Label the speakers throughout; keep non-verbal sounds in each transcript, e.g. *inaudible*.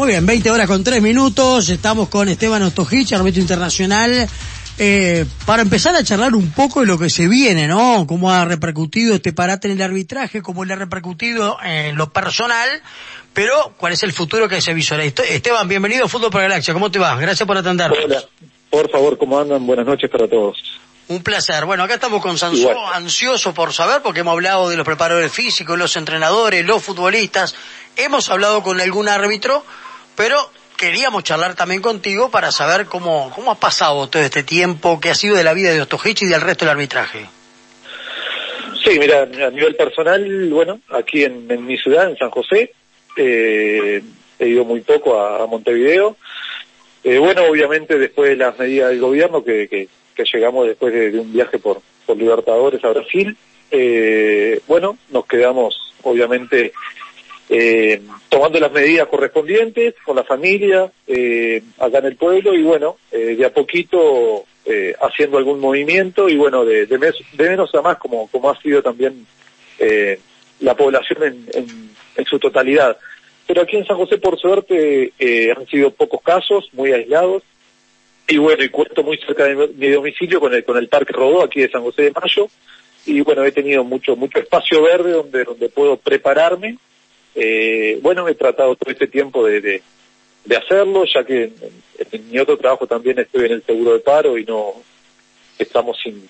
Speaker 1: Muy bien, 20 horas con 3 minutos, estamos con Esteban Ostojich, árbitro internacional, eh, para empezar a charlar un poco de lo que se viene, ¿no? Cómo ha repercutido este parate en el arbitraje, cómo le ha repercutido en lo personal, pero cuál es el futuro que se visualiza. Esteban, bienvenido a Fútbol para Galaxia, ¿cómo te va? Gracias por atendernos.
Speaker 2: Hola, por favor, ¿cómo andan? Buenas noches para todos.
Speaker 1: Un placer. Bueno, acá estamos con Sansón, ansioso por saber, porque hemos hablado de los preparadores físicos, los entrenadores, los futbolistas, hemos hablado con algún árbitro, pero queríamos charlar también contigo para saber cómo, cómo ha pasado todo este tiempo, qué ha sido de la vida de Ostojich y del resto del arbitraje.
Speaker 2: Sí, mira, a nivel personal, bueno, aquí en, mi ciudad, en San José, eh, he ido muy poco a, Montevideo. Eh, bueno, obviamente después de las medidas del gobierno que, que, llegamos después de, un viaje por, por Libertadores a Brasil, eh, bueno, nos quedamos obviamente eh, tomando las medidas correspondientes con la familia eh, acá en el pueblo y bueno, eh, de a poquito eh, haciendo algún movimiento y bueno, de, de, menos a más como, como ha sido también la población en, en, en, su totalidad. Pero aquí en San José, por suerte, han sido pocos casos, muy aislados. Y bueno, y cuento muy cerca de mi domicilio con el, con el Parque Rodó, aquí de San José de Mayo. Y bueno, he tenido mucho, mucho espacio verde donde, donde puedo prepararme eh, bueno, he tratado todo este tiempo de, de, hacerlo, ya que en, mi otro trabajo también estoy en el seguro de paro y no estamos sin,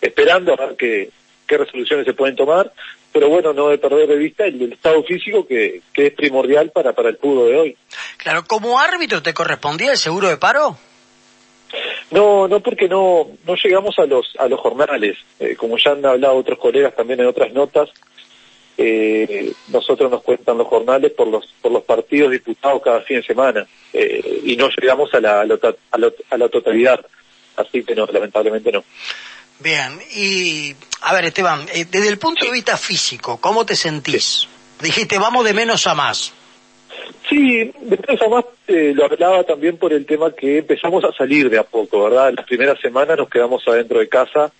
Speaker 2: esperando a ver qué, qué resoluciones se pueden tomar, pero bueno, no de perder de vista el, estado físico que, que es primordial para, para el fútbol de hoy.
Speaker 1: Claro, ¿como árbitro te correspondía el seguro de paro?
Speaker 2: No, no porque no no llegamos a los a los jornales, eh, como ya han hablado otros colegas también en otras notas, eh, nosotros nos cuentan los jornales por los por los partidos disputados cada fin de semana eh, y no llegamos a la, a, la, totalidad así que no lamentablemente no.
Speaker 1: Bien y a ver Esteban eh, desde el punto de vista físico cómo te sentís dijiste vamos de menos a más.
Speaker 2: Sí, de menos a más eh, lo hablaba también por el tema que empezamos a salir de a poco, ¿verdad? Las primeras semanas nos quedamos adentro de casa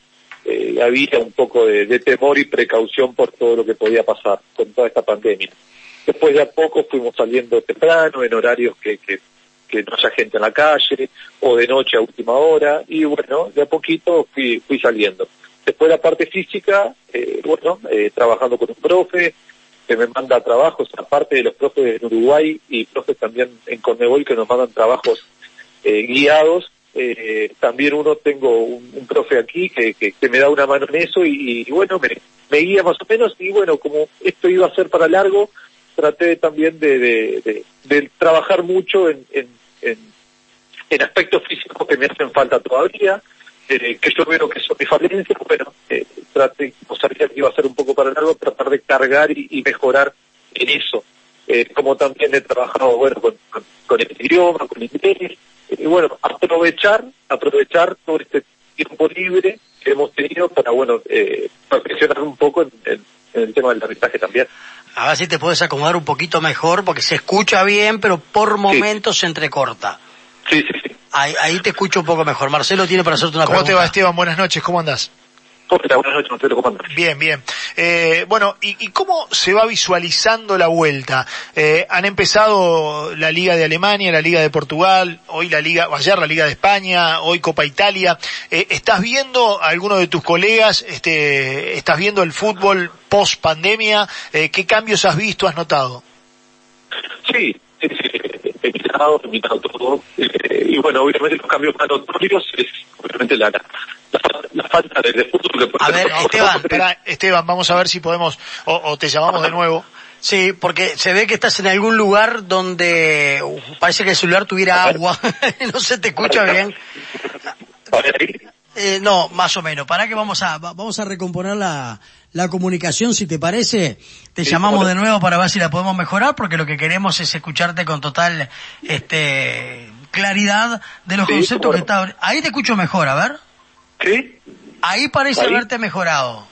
Speaker 2: eh, había un poco de, temor y precaución por todo lo que podía pasar con toda esta pandemia. Después de a poco fuimos saliendo temprano, en horarios que, no haya gente en la calle, o de noche a última hora, y bueno, de a poquito fui, fui saliendo. Después la parte física, eh, bueno, eh, trabajando con un profe, que me manda trabajos, aparte de los profes en Uruguay y profes también en Conmebol que nos mandan trabajos eh, guiados, eh, también uno tengo un, profe aquí que, que, me da una mano en eso y, bueno, me, guía más o menos y bueno, como esto iba a ser para largo, traté también de, de, de, trabajar mucho en, en, en, aspectos físicos que me hacen falta todavía, eh, que yo veo que son mis falencias, bueno, eh, traté, como sabía que iba a ser un poco para largo, tratar de cargar y, mejorar en eso. Eh, como también he trabajado, bueno, con, con el idioma, con el inglés, y bueno, aprovechar, aprovechar todo este tiempo libre que hemos tenido para, bueno, eh, perfeccionar un poco en, el tema del arbitraje también.
Speaker 1: A ver si te puedes acomodar un poquito mejor, porque se escucha bien, pero por momentos se entrecorta.
Speaker 2: Sí, sí, sí.
Speaker 1: Ahí, te escucho un poco mejor. Marcelo tiene para hacerte una
Speaker 3: pregunta.
Speaker 1: ¿Cómo te
Speaker 3: va, Esteban? Buenas noches, ¿cómo
Speaker 2: buenas noches, Marcelo, ¿cómo andas?
Speaker 3: Bien, bien. Eh, bueno, ¿y, cómo se va visualizando la vuelta? Eh, han empezado la Liga de Alemania, la Liga de Portugal, hoy la Liga, ayer la Liga de España, hoy Copa Italia. Eh, ¿Estás viendo a alguno de tus colegas, este, estás viendo el fútbol post pandemia? Eh, ¿Qué cambios has visto, has notado?
Speaker 2: Sí, sí, sí he he mirado todo. Eh, y bueno, obviamente los cambios más notorios es obviamente la, la, falta de, fútbol
Speaker 1: A ver, Esteban,
Speaker 3: Esteban, vamos a ver si podemos, o, te llamamos de nuevo.
Speaker 1: Sí, porque se ve que estás en algún lugar donde uh, parece que el celular tuviera agua. *laughs* no se te escucha bien. Eh, no, más o menos. Para que vamos a vamos a recomponer la, la comunicación, si te parece. Te llamamos de nuevo para ver si la podemos mejorar, porque lo que queremos es escucharte con total este claridad de los conceptos que está. Ahí te escucho mejor, a ver.
Speaker 2: Sí.
Speaker 1: Ahí parece haberte mejorado.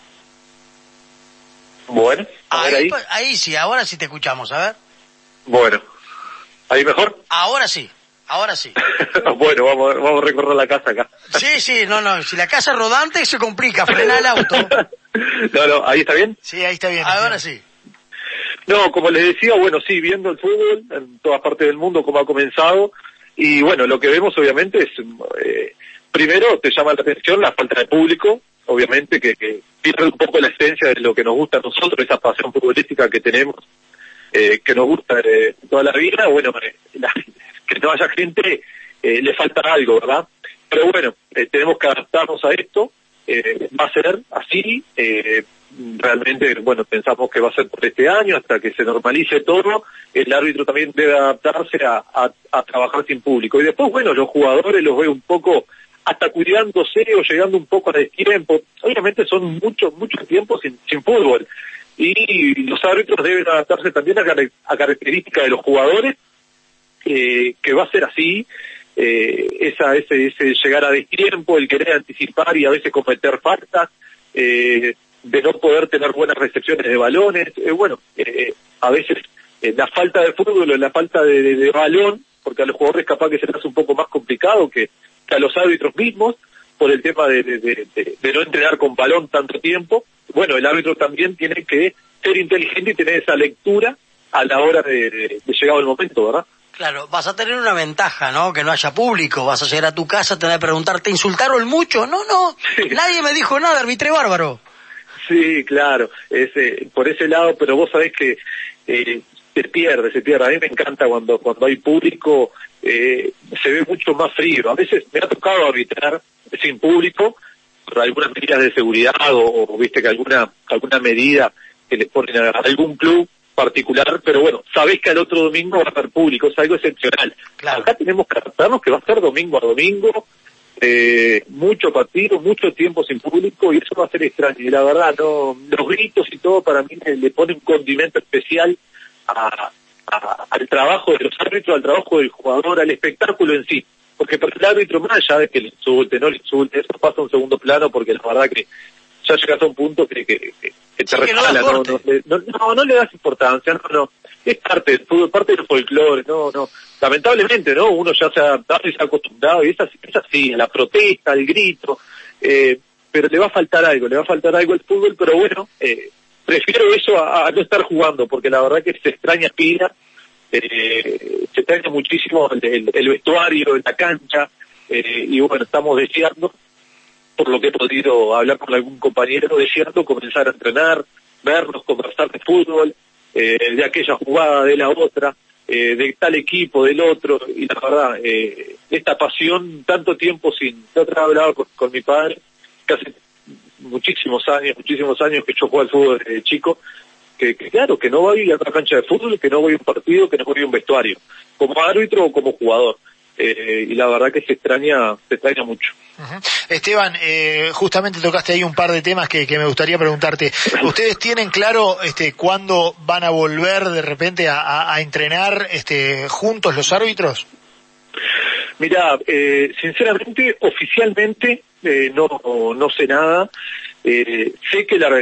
Speaker 2: Bueno,
Speaker 1: ahí, ahí sí, ahora sí te escuchamos, a ver.
Speaker 2: Bueno, ¿ahí mejor?
Speaker 1: Ahora sí. Ahora sí. *laughs*
Speaker 2: bueno, vamos, vamos a recorrer la casa acá.
Speaker 1: sí, sí, no, no, si la casa es rodante se complica, frena el auto. *laughs*
Speaker 2: no, no, ahí está bien.
Speaker 3: Sí, ahí está bien.
Speaker 1: Ahora sí.
Speaker 2: No, como les decía, bueno, sí, viendo el fútbol en todas partes del mundo, como ha comenzado, y bueno, lo que vemos obviamente es, eh, primero te llama la atención la falta de público, obviamente que, que pierde un poco la esencia de lo que nos gusta a nosotros, esa pasión futbolística que tenemos, eh, que nos gusta eh, toda la vida, bueno, eh, la, *laughs* que no haya gente, le falta algo, ¿verdad? Pero bueno, tenemos que adaptarnos a esto, va a ser así, realmente, bueno, pensamos que va a ser por este año, hasta que se normalice todo, el árbitro también debe adaptarse a, a, a trabajar sin público. Y después, bueno, los jugadores los veo un poco hasta cuidándose o llegando un poco a destiempo. Obviamente son muchos, muchos tiempos sin, sin fútbol. Y los árbitros deben adaptarse también a, características de los jugadores, eh, que va a ser así, eh, esa, ese, ese llegar a destiempo, el querer anticipar y a veces cometer faltas, eh, de no poder tener buenas recepciones de balones, eh, bueno, eh, a veces la falta de fútbol o la falta de, de, balón, porque a los jugadores capaz que se les hace un poco más complicado que, que a los árbitros mismos, por el tema de, de, no entrenar con balón tanto tiempo, bueno, el árbitro también tiene que ser inteligente y tener esa lectura a la hora de, llegado el momento, ¿verdad?
Speaker 1: Claro, vas a tener una ventaja, ¿no? Que no haya público, vas a llegar a tu casa, tener que preguntar, ¿te insultaron mucho? No, no, sí. nadie me dijo nada, arbitré bárbaro.
Speaker 2: Sí, claro, ese, por ese lado, pero vos sabés que eh, se pierde, se pierde. A mí me encanta cuando, cuando hay público, eh, se ve mucho más frío. A veces me ha tocado arbitrar sin público por algunas medidas de seguridad o, o viste que alguna, alguna medida que les ponen a algún club particular, pero bueno, sabés que al otro domingo va a estar público, es algo excepcional. Claro. Acá tenemos que adaptarnos que va a estar domingo a domingo, eh, mucho partido, mucho tiempo sin público y eso va a ser extraño. Y la verdad, no, los gritos y todo para mí le, le pone un condimento especial a, a, al trabajo de los árbitros, al trabajo del jugador, al espectáculo en sí. Porque para el árbitro, más allá de que le insulte, no le insulte, eso pasa a un segundo plano porque la verdad que ya llegas a un punto que, que, que, que te resbala, no, no, no, no, no le das importancia, no, no es parte del fútbol, parte del folclore, no, no. Lamentablemente, ¿no? Uno ya se ha adaptado y se ha acostumbrado, y es así, es así la protesta, el grito, eh, pero le va a faltar algo, le va a faltar algo al fútbol, pero bueno, eh, prefiero eso a, no estar jugando, porque la verdad que se extraña pila, eh, se extraña muchísimo el, el, el vestuario, la cancha, eh, y bueno, estamos deseando, por lo que he podido hablar con algún compañero, deseando comenzar a entrenar, vernos, conversar de fútbol, eh, de aquella jugada, de la otra, eh, de tal equipo, del otro, y la verdad, esta pasión, tanto tiempo sin, yo hablado con, con, mi padre, casi muchísimos años, muchísimos años que yo juego al fútbol desde chico, que, que, claro, que no voy a una cancha de fútbol, que no voy a un partido, que no voy a un vestuario, como árbitro o como jugador. Eh, y la verdad que se extraña, se extraña mucho.
Speaker 3: Uh -huh. Esteban, eh, justamente tocaste ahí un par de temas que, que, me gustaría preguntarte. *laughs* ¿Ustedes tienen claro este, cuándo van a volver de repente a, a, a entrenar este, juntos los árbitros?
Speaker 2: Mira, eh, sinceramente, oficialmente eh, no, no sé nada. Eh, sé que la,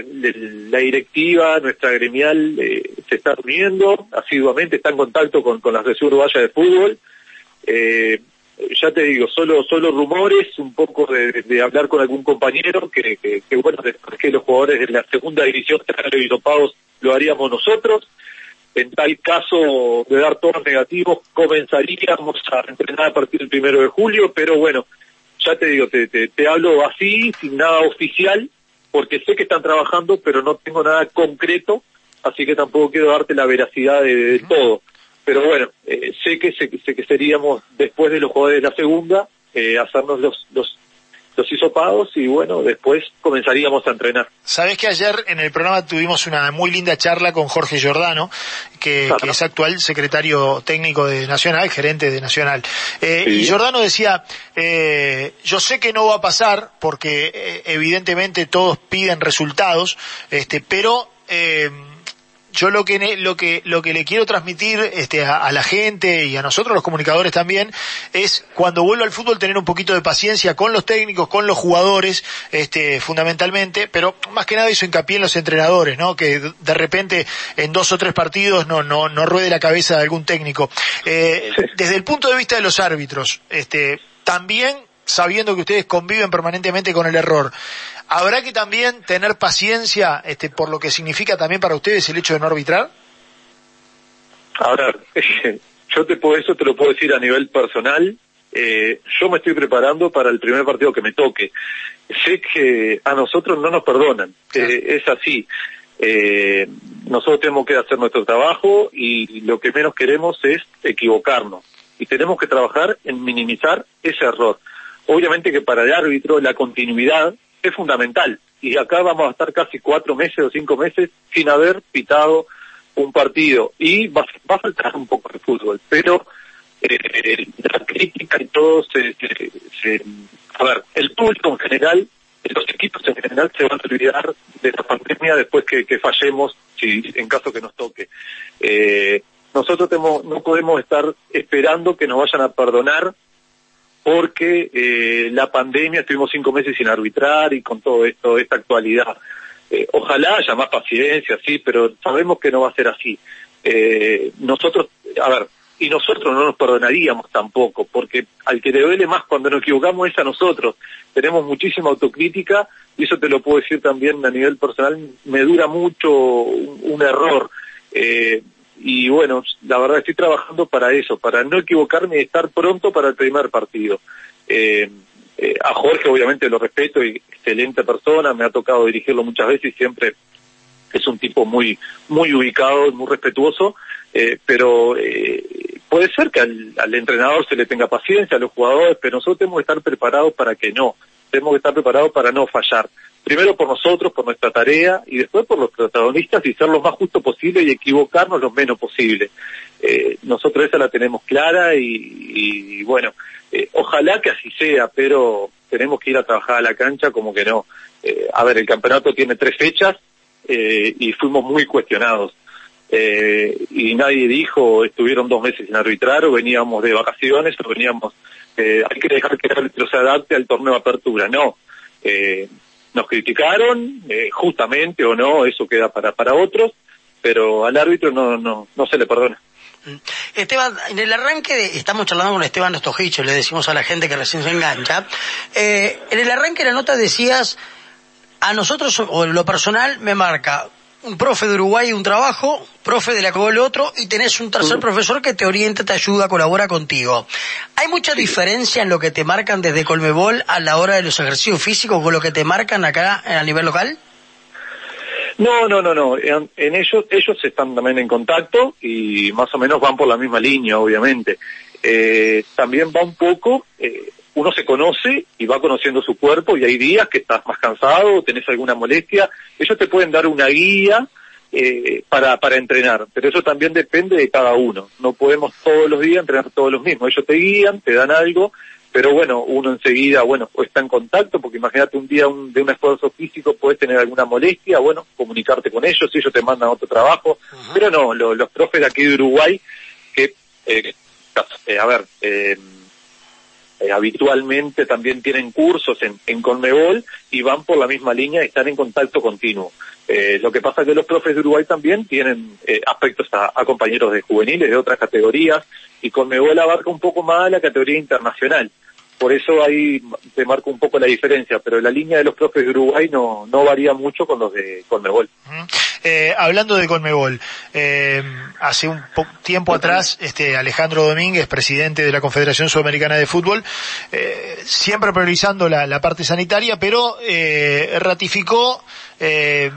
Speaker 2: directiva, nuestra gremial, eh, se está reuniendo asiduamente, está en contacto con, con la Asociación Uruguaya de Fútbol. Eh, ya te digo, solo solo rumores, un poco de, hablar con algún compañero, que, bueno, después que los jugadores de la segunda división están pagos lo haríamos nosotros. En tal caso de dar todos negativos, comenzaríamos a entrenar a partir del primero de julio, pero bueno, ya te digo, te, te, te hablo así, sin nada oficial, porque sé que están trabajando, pero no tengo nada concreto, así que tampoco quiero darte la veracidad de, de todo. Pero bueno, eh, sé que sé, sé, que seríamos después de los jugadores de la segunda, eh, hacernos los, los, los hisopados y bueno, después comenzaríamos a entrenar.
Speaker 3: Sabes que ayer en el programa tuvimos una muy linda charla con Jorge Giordano, que, claro. que es actual secretario técnico de Nacional, gerente de Nacional. Eh, sí. Y Giordano decía, eh, yo sé que no va a pasar porque eh, evidentemente todos piden resultados, este, pero eh, yo lo que lo que lo que le quiero transmitir este a, a, la gente y a nosotros los comunicadores también es cuando vuelva al fútbol tener un poquito de paciencia con los técnicos, con los jugadores, este fundamentalmente, pero más que nada hizo hincapié en los entrenadores, ¿no? Que de repente en dos o tres partidos no no no ruede la cabeza de algún técnico. Eh, desde el punto de vista de los árbitros, este también sabiendo que ustedes conviven permanentemente con el error. ¿Habrá que también tener paciencia este, por lo que significa también para ustedes el hecho de no arbitrar?
Speaker 2: A ver, *laughs* yo te puedo, eso te lo puedo decir a nivel personal. Eh, yo me estoy preparando para el primer partido que me toque. Sé que a nosotros no nos perdonan, eh, es así. Eh, nosotros tenemos que hacer nuestro trabajo y lo que menos queremos es equivocarnos. Y tenemos que trabajar en minimizar ese error. Obviamente que para el árbitro la continuidad es fundamental. Y acá vamos a estar casi cuatro meses o cinco meses sin haber pitado un partido. Y va, a faltar un poco de fútbol. Pero eh, la crítica y todo se, se, A ver, el público en general los equipos en general se van a olvidar de la pandemia después que, fallemos, si en caso que nos toque. Eh, nosotros no podemos estar esperando que nos vayan a perdonar porque eh, la pandemia estuvimos cinco meses sin arbitrar y con todo esto, esta actualidad. Eh, ojalá haya más paciencia, sí, pero sabemos que no va a ser así. nosotros, a ver, y nosotros no nos perdonaríamos tampoco, porque al que le duele más cuando nos equivocamos es a nosotros. Tenemos muchísima autocrítica y eso te lo puedo decir también a nivel personal, me dura mucho un, error. Eh, y bueno, la verdad estoy trabajando para eso, para no equivocarme y estar pronto para el primer partido. Eh, eh, a Jorge obviamente lo respeto excelente persona, me ha tocado dirigirlo muchas veces siempre es un tipo muy muy ubicado, muy respetuoso, eh, pero puede ser que al, entrenador se le tenga paciencia, a los jugadores, pero nosotros tenemos que estar preparados para que no, tenemos que estar preparados para no fallar. Primero por nosotros, por nuestra tarea, y después por los protagonistas y ser lo más justo posible y equivocarnos lo menos posible. Eh, nosotros esa la tenemos clara y, bueno, ojalá que así sea, pero tenemos que ir a trabajar a la cancha como que no. a ver, el campeonato tiene tres fechas, eh, y fuimos muy cuestionados. Eh, y nadie dijo, estuvieron dos meses sin arbitrar o veníamos de vacaciones o veníamos, eh, hay que dejar que el árbitro se adapte al torneo apertura. No, eh, nos criticaron, eh, justamente o no, eso queda para, para otros, pero al árbitro no, no, no se le perdona.
Speaker 1: Mm. Esteban, en el arranque estamos charlando con Esteban Ostojicho, le decimos a la gente que recién se engancha, eh, en el arranque de la nota decías, a nosotros, o en lo personal, me marca un profe de Uruguay un trabajo, profe de la el otro, y tenés un tercer profesor que te orienta, te ayuda, colabora contigo. ¿Hay mucha diferencia en lo que te marcan desde Colmebol a la hora de los ejercicios físicos con lo que te marcan acá a nivel local?
Speaker 2: No, no, no, no. En, ellos, ellos están también en contacto y más o menos van por la misma línea, obviamente. Eh, también va un poco eh, uno se conoce y va conociendo su cuerpo y hay días que estás más cansado, tenés alguna molestia, ellos te pueden dar una guía eh, para, para entrenar, pero eso también depende de cada uno. No podemos todos los días entrenar todos los mismos. Ellos te guían, te dan algo, pero bueno, uno enseguida, bueno, está en contacto, porque imagínate un día de un esfuerzo físico, puedes tener alguna molestia, bueno, comunicarte con ellos, ellos te mandan otro trabajo, pero no, los profes de aquí de Uruguay, que, eh, eh, a ver, eh, eh, habitualmente también tienen cursos en, en, Conmebol y van por la misma línea y están en contacto continuo. Eh, lo que pasa es que los profes de Uruguay también tienen eh, aspectos a, compañeros de juveniles de otras categorías y Conmebol abarca un poco más la categoría internacional. Por eso ahí te marco un poco la diferencia, pero la línea de los profes de Uruguay no, no varía mucho con los de Conmebol.
Speaker 3: Eh, hablando de Conmebol, eh, hace un tiempo atrás, este Alejandro Domínguez, presidente de la Confederación Sudamericana de Fútbol, eh, siempre priorizando la, parte sanitaria, pero eh, ratificó eh,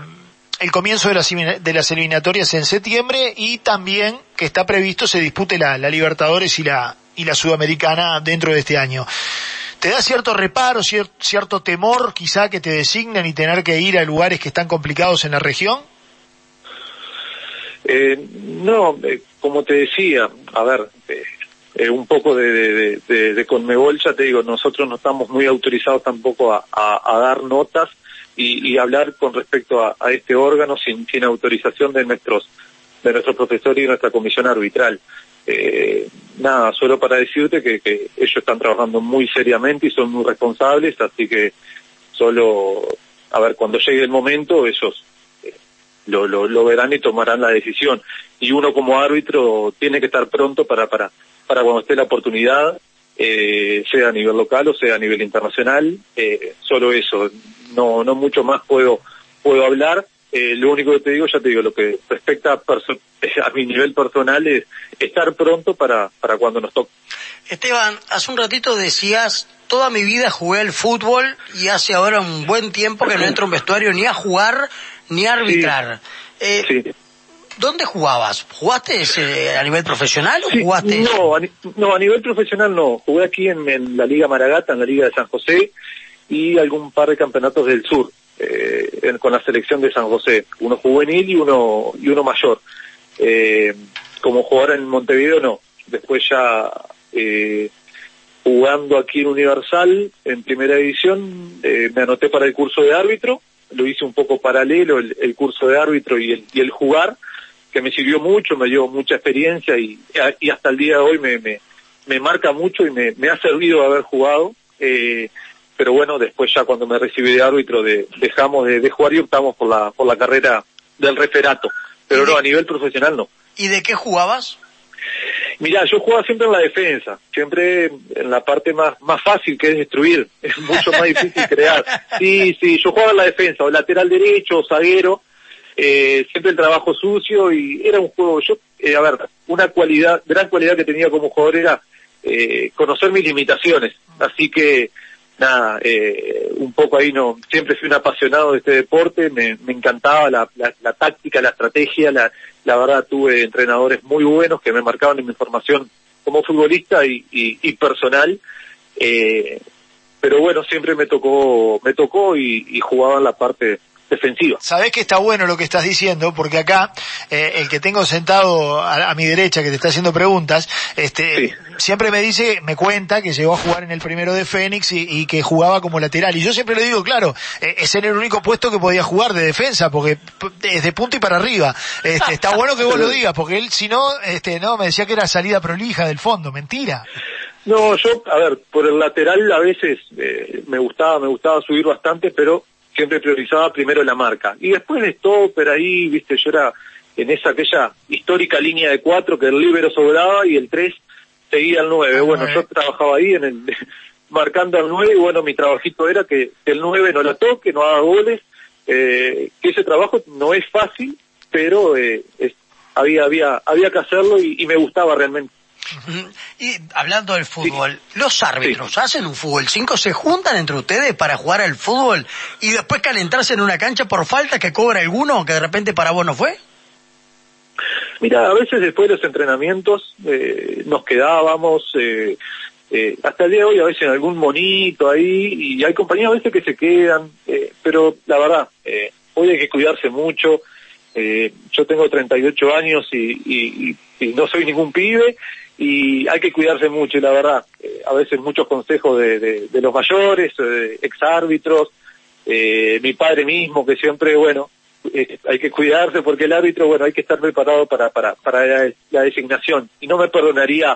Speaker 3: el comienzo de las, de las eliminatorias en septiembre y también que está previsto se dispute la, la Libertadores y la, y la Sudamericana dentro de este año. ¿Te da cierto reparo, cierto temor quizá que te designen y tener que ir a lugares que están complicados en la región?
Speaker 2: Eh, no, eh, como te decía, a ver, eh, un poco de, de, Conmebol, ya te digo, nosotros no estamos muy autorizados tampoco a, dar notas y, hablar con respecto a, este órgano sin, autorización de nuestros de nuestro profesor y nuestra comisión arbitral. nada, solo para decirte que, que ellos están trabajando muy seriamente y son muy responsables, así que solo, a ver, cuando llegue el momento, ellos lo, lo, verán y tomarán la decisión. Y uno como árbitro tiene que estar pronto para, para, para cuando esté la oportunidad, eh, sea a nivel local o sea a nivel internacional, eh, solo eso, no, no mucho más puedo, puedo hablar, Eh, lo único que te digo, ya te digo, lo que respecta a, *laughs* mi nivel personal es estar pronto para, para cuando nos toque.
Speaker 1: Esteban, hace un ratito decías, toda mi vida jugué al fútbol y hace ahora un buen tiempo que no entro a un vestuario ni a jugar ni arbitrar. Eh, sí. ¿Dónde jugabas? ¿Jugaste a nivel profesional o jugaste?
Speaker 2: No a, no, a nivel profesional no. Jugué aquí en, la Liga Maragata, en la Liga de San José y algún par de campeonatos del sur eh, con la selección de San José. Uno juvenil y uno, y uno mayor. Eh, como jugador en Montevideo no. Después ya eh, jugando aquí en Universal, en primera división, eh, me anoté para el curso de árbitro. Lo hice un poco paralelo, el, curso de árbitro y el, y el jugar que me sirvió mucho, me dio mucha experiencia y, y hasta el día de hoy me, me, me marca mucho y me, me, ha servido haber jugado. Eh, pero bueno, después ya cuando me recibí de árbitro de, dejamos de, de, jugar y optamos por la, por la carrera del referato. Pero no, a nivel profesional no.
Speaker 1: ¿Y de qué jugabas?
Speaker 2: Mira, yo jugaba siempre en la defensa, siempre en la parte más, más fácil que es destruir, *laughs* es mucho más difícil crear. Sí, sí, yo jugaba en la defensa, o lateral derecho, o zaguero, eh, siempre el trabajo sucio y era un juego, yo, eh, a ver, una cualidad, gran cualidad que tenía como jugador era eh, conocer mis limitaciones, así que nada, eh, un poco ahí no, siempre fui un apasionado de este deporte, me, encantaba la, la, táctica, la estrategia, la, la verdad tuve entrenadores muy buenos que me marcaban en mi formación como futbolista y, y, personal, eh, pero bueno, siempre me tocó, me tocó y, jugaba la parte defensiva.
Speaker 3: Sabés que está bueno lo que estás diciendo, porque acá eh, el que tengo sentado a, mi derecha que te está haciendo preguntas, este, siempre me dice, me cuenta que llegó a jugar en el primero de Fénix y, que jugaba como lateral. Y yo siempre le digo, claro, eh, ese era el único puesto que podía jugar de defensa, porque es de punto y para arriba. Este, está bueno que vos lo digas, porque él, si no, este, no, me decía que era salida prolija del fondo, mentira.
Speaker 2: No, yo, a ver, por el lateral a veces eh, me gustaba, me gustaba subir bastante, pero siempre priorizaba primero la marca. Y después de pero ahí, viste, yo era en esa aquella histórica línea de cuatro que el libero sobraba y el tres seguía al nueve. Ah, bueno, yo trabajaba ahí en el *laughs* marcando al nueve y bueno, mi trabajito era que el nueve no la toque, no haga goles, eh, que ese trabajo no es fácil, pero eh, había había había que hacerlo y me gustaba realmente.
Speaker 1: Y hablando del fútbol, los árbitros hacen un fútbol 5, se juntan entre ustedes para jugar al fútbol y después calentarse en una cancha por falta que cobra alguno que de repente para vos no fue.
Speaker 2: Mira, a veces después de los entrenamientos eh, nos quedábamos, eh, eh, hasta el día de hoy a veces en algún monito ahí, y hay compañías a veces que se quedan, pero la verdad, hoy hay que cuidarse mucho. yo tengo 38 años y, y, y no soy ningún pibe, y hay que cuidarse mucho, y la verdad, eh, a veces muchos consejos de, de, los mayores, eh, exárbitros, eh, mi padre mismo, que siempre, bueno, eh, hay que cuidarse porque el árbitro, bueno, hay que estar preparado para, para, para la, designación, y no me perdonaría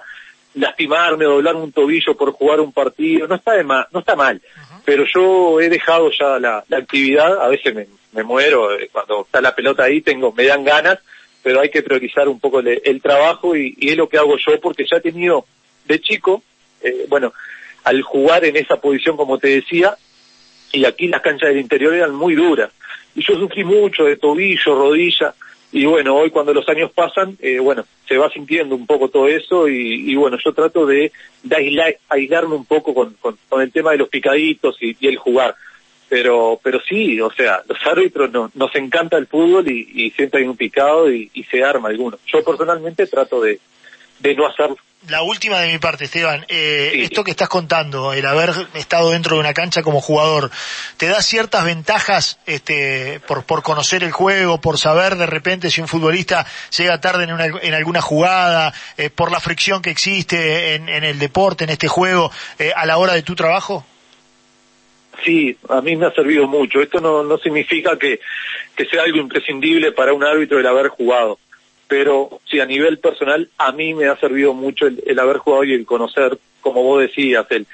Speaker 2: lastimarme, doblar un tobillo por jugar un partido, no está de mal, no está mal, pero yo he dejado ya la, la actividad, a veces me, me muero, cuando está la pelota ahí, tengo, me dan ganas, pero hay que priorizar un poco el, trabajo y, es lo que hago yo porque ya he tenido de chico, eh, bueno, al jugar en esa posición como te decía, y aquí las canchas del interior eran muy duras, y yo sufrí mucho de tobillo, rodilla, y bueno, hoy cuando los años pasan, eh, bueno, se va sintiendo un poco todo eso y, bueno, yo trato de, aislarme un poco con, el tema de los picaditos y el jugar pero pero sí, o sea, los árbitros no, nos encanta el fútbol y, siempre hay un picado y, se arma alguno. Yo personalmente trato de, de no hacerlo.
Speaker 3: La última de mi parte, Esteban, eh, esto que estás contando, el haber estado dentro de una cancha como jugador, ¿te da ciertas ventajas este, por, por conocer el juego, por saber de repente si un futbolista llega tarde en, una, en alguna jugada, eh, por la fricción que existe en, en, el deporte, en este juego, eh, a la hora de tu trabajo?
Speaker 2: Sí, a mí me ha servido mucho. Esto no, no significa que, que sea algo imprescindible para un árbitro el haber jugado, pero sí, a nivel personal, a mí me ha servido mucho el, haber jugado y el conocer, como vos decías, el,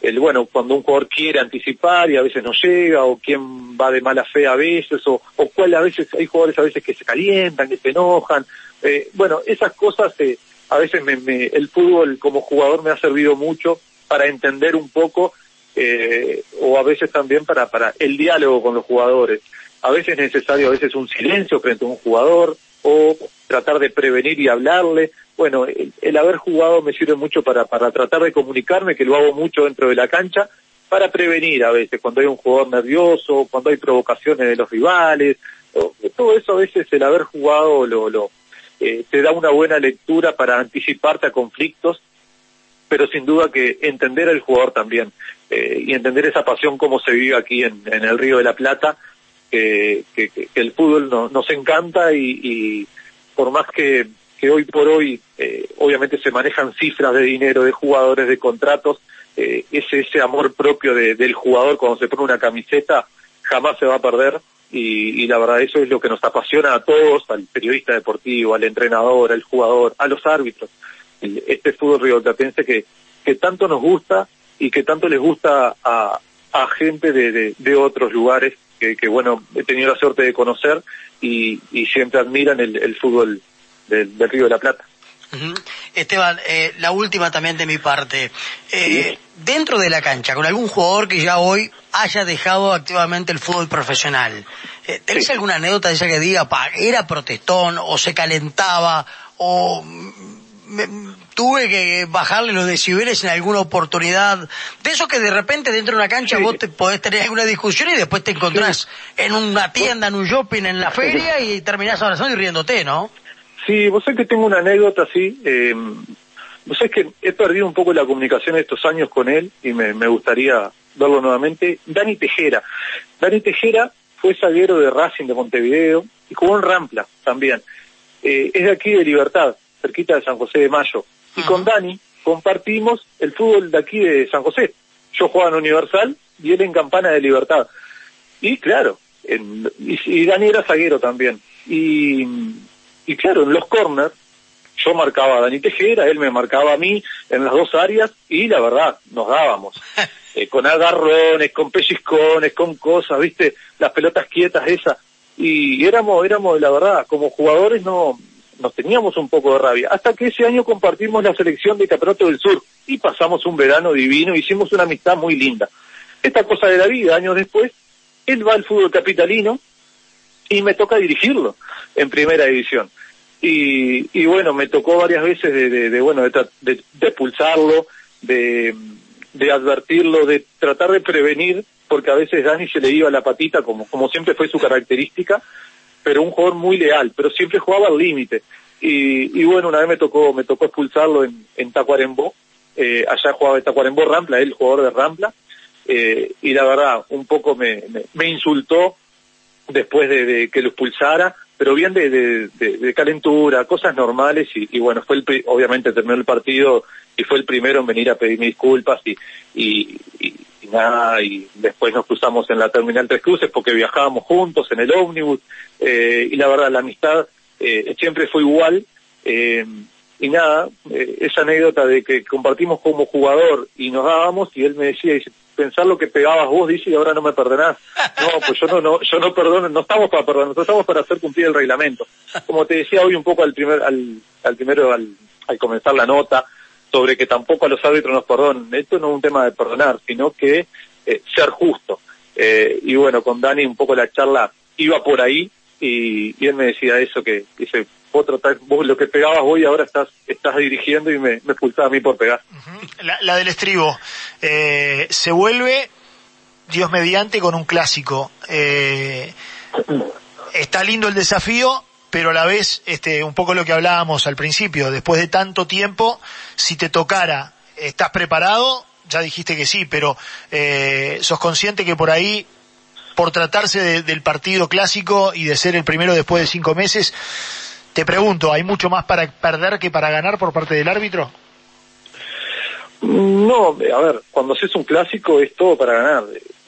Speaker 2: el, bueno, cuando un jugador quiere anticipar y a veces no llega, o quién va de mala fe a veces, o, o cuál a veces, hay jugadores a veces que se calientan, que se enojan. Eh, bueno, esas cosas, eh, a veces me, me, el fútbol como jugador me ha servido mucho para entender un poco eh, o a veces también para, para el diálogo con los jugadores. A veces es necesario, a veces un silencio frente a un jugador, o tratar de prevenir y hablarle. Bueno, el, haber jugado me sirve mucho para, para tratar de comunicarme, que lo hago mucho dentro de la cancha, para prevenir a veces, cuando hay un jugador nervioso, cuando hay provocaciones de los rivales, todo eso a veces el haber jugado lo, eh, te da una buena lectura para anticiparte a conflictos, pero sin duda que entender al jugador también eh, y entender esa pasión como se vive aquí en, el Río de la Plata, que, el fútbol no, nos encanta y, por más que, que hoy por hoy eh, obviamente se manejan cifras de dinero, de jugadores, de contratos, eh, ese, ese amor propio de, del jugador cuando se pone una camiseta jamás se va a perder y, la verdad eso es lo que nos apasiona a todos, al periodista deportivo, al entrenador, al jugador, a los árbitros. Este fútbol rioltatense que, que tanto nos gusta y que tanto les gusta a, a gente de, de, de otros lugares que, que, bueno, he tenido la suerte de conocer y, y siempre admiran el, el fútbol del, del, Río de la Plata.
Speaker 1: Uh -huh. Esteban, eh, la última también de mi parte. Eh, sí. Dentro de la cancha, con algún jugador que ya hoy haya dejado activamente el fútbol profesional, eh, ¿tenés sí. alguna anécdota de esa que diga, pa, era protestón o se calentaba o me, tuve que bajarle los decibeles en alguna oportunidad. De eso que de repente dentro de una cancha sí. vos te podés tener alguna discusión y después te encontrás sí. en una tienda, en un shopping, en la feria y terminás abrazando y riéndote, ¿no?
Speaker 2: Sí, vos sabés que tengo una anécdota así. Eh, vos sabés que he perdido un poco la comunicación estos años con él y me, me gustaría verlo nuevamente. Dani Tejera. Dani Tejera fue zaguero de Racing de Montevideo y jugó en Rampla también. Eh, es de aquí de Libertad cerquita de San José de Mayo. Y con Dani compartimos el fútbol de aquí de San José. Yo jugaba en Universal y él en Campana de Libertad. Y claro, en, y, y, Dani era zaguero también. Y, y claro, en los corners yo marcaba a Dani Tejera, él me marcaba a mí en las dos áreas y la verdad, nos dábamos. *laughs* eh, con agarrones, con pellizcones, con cosas, viste, las pelotas quietas esas. Y éramos, éramos, la verdad, como jugadores no, nos teníamos un poco de rabia, hasta que ese año compartimos la selección de Campeonato del Sur y pasamos un verano divino, hicimos una amistad muy linda. Esta cosa de la vida, años después, él va al fútbol capitalino y me toca dirigirlo en primera división. Y, y bueno, me tocó varias veces de, de, de bueno, de, de, de expulsarlo, de, de advertirlo, de tratar de prevenir, porque a veces Dani se le iba la patita, como, como siempre fue su característica, pero un jugador muy leal, pero siempre jugaba al límite. Y, bueno, una vez me tocó, me tocó expulsarlo en, en Tacuarembó, eh, allá jugaba en Tacuarembó Rampla, él jugador de Rampla, eh, y la verdad, un poco me, me, insultó después de, que lo expulsara, pero bien de, de, calentura, cosas normales, y, bueno, fue el, obviamente terminó el partido y fue el primero en venir a pedirme disculpas y, y, nada, y después nos cruzamos en la Terminal Tres Cruces porque viajábamos juntos en el ómnibus, eh, y la verdad la amistad eh, siempre fue igual, eh, y nada, eh, esa anécdota de que compartimos como jugador y nos dábamos, y él me decía, dice, pensar lo que pegabas vos, dice, y ahora no me perdonás. *laughs* No, pues yo no, no, yo no perdono, no estamos para perdonar, nosotros estamos para hacer cumplir el reglamento. Como te decía hoy un poco al primer, al, al primero, al, al comenzar la nota, sobre que tampoco a los árbitros nos perdonen. Esto no es un tema de perdonar, sino que eh, ser justo. Eh, y bueno, con Dani un poco la charla iba por ahí y, y él me decía eso, que dice, vos, tratás, vos lo que pegabas hoy ahora estás, estás dirigiendo y me, me expulsaba a mí por pegar.
Speaker 3: La, del estribo, eh, se vuelve, Dios mediante, con un clásico. Eh, está lindo el desafío, pero a la vez, este, un poco lo que hablábamos al principio, después de tanto tiempo, si te tocara, ¿estás preparado? Ya dijiste que sí, pero eh, sos consciente que por ahí, por tratarse de, del partido clásico y de ser el primero después de cinco meses, te pregunto, ¿hay mucho más para perder que para ganar por parte del árbitro?
Speaker 2: No, a ver, cuando se es un clásico es todo para ganar.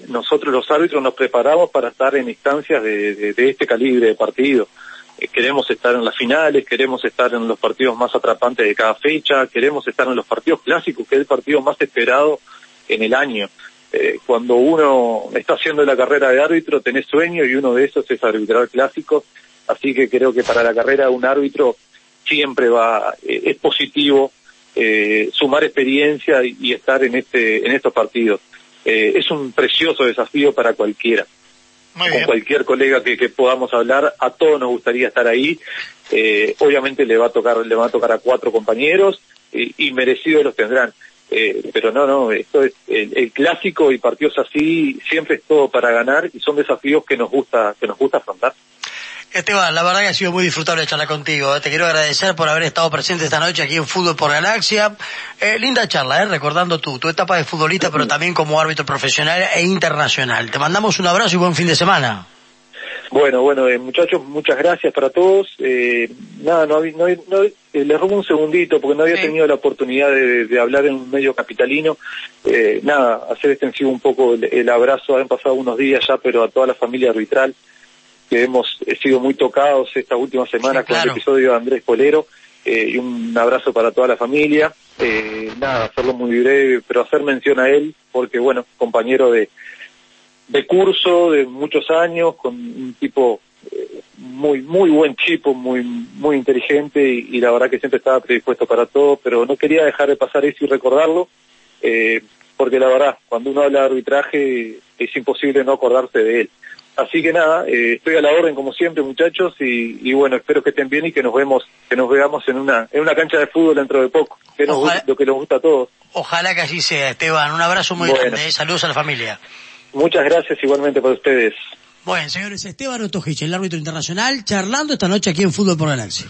Speaker 2: Nosotros los árbitros nos preparamos para estar en instancias de, de, de este calibre de partido queremos estar en las finales, queremos estar en los partidos más atrapantes de cada fecha, queremos estar en los partidos clásicos, que es el partido más esperado en el año. Eh, cuando uno está haciendo la carrera de árbitro, tenés sueño y uno de esos es arbitrar clásicos, así que creo que para la carrera de un árbitro siempre va, eh, es positivo eh, sumar experiencia y, y, estar en este, en estos partidos. eh, es un precioso desafío para cualquiera. Con cualquier colega que, podamos hablar, a todos nos gustaría estar ahí. Eh, obviamente le va a tocar, le va a tocar a cuatro compañeros y, y merecidos los tendrán. Eh, pero no, no, esto es el, clásico y partidos así siempre es todo para ganar y son desafíos que nos gusta, que nos gusta afrontar.
Speaker 1: Esteban, la verdad que ha sido muy disfrutable charlar contigo. ¿eh? Te quiero agradecer por haber estado presente esta noche aquí en Fútbol por Galaxia. Eh, linda charla, ¿eh? recordando tu, tu etapa de futbolista, pero también como árbitro profesional e internacional. Te mandamos un abrazo y buen fin de semana.
Speaker 2: Bueno, bueno, eh, muchachos, muchas gracias para todos. Eh, nada, no, no, no eh, les robo un segundito porque no había tenido la oportunidad de, hablar en un medio capitalino. Eh, nada, hacer extensivo un poco el, abrazo. Han pasado unos días ya, pero a toda la familia arbitral que hemos sido muy tocados esta última semana con el episodio de Andrés Polero. y un abrazo para toda la familia. nada, hacerlo muy breve, pero hacer mención a él porque, bueno, compañero de de curso de muchos años, con un tipo eh, muy muy buen tipo, muy muy inteligente y, la verdad que siempre estaba predispuesto para todo, pero no quería dejar de pasar eso y recordarlo, eh, porque la verdad, cuando uno habla de arbitraje es imposible no acordarse de él. Así que nada, eh, estoy a la orden como siempre, muchachos, y, bueno, espero que estén bien y que nos vemos, que nos veamos en una en una cancha de fútbol dentro de poco, que nos, lo que nos gusta a todos.
Speaker 1: Ojalá que así sea, Esteban. Un abrazo muy grande, saludos a la familia.
Speaker 2: Muchas gracias igualmente para ustedes.
Speaker 1: Bueno, señores, Esteban Otojich, el árbitro internacional, charlando esta noche aquí en Fútbol por Galaxia.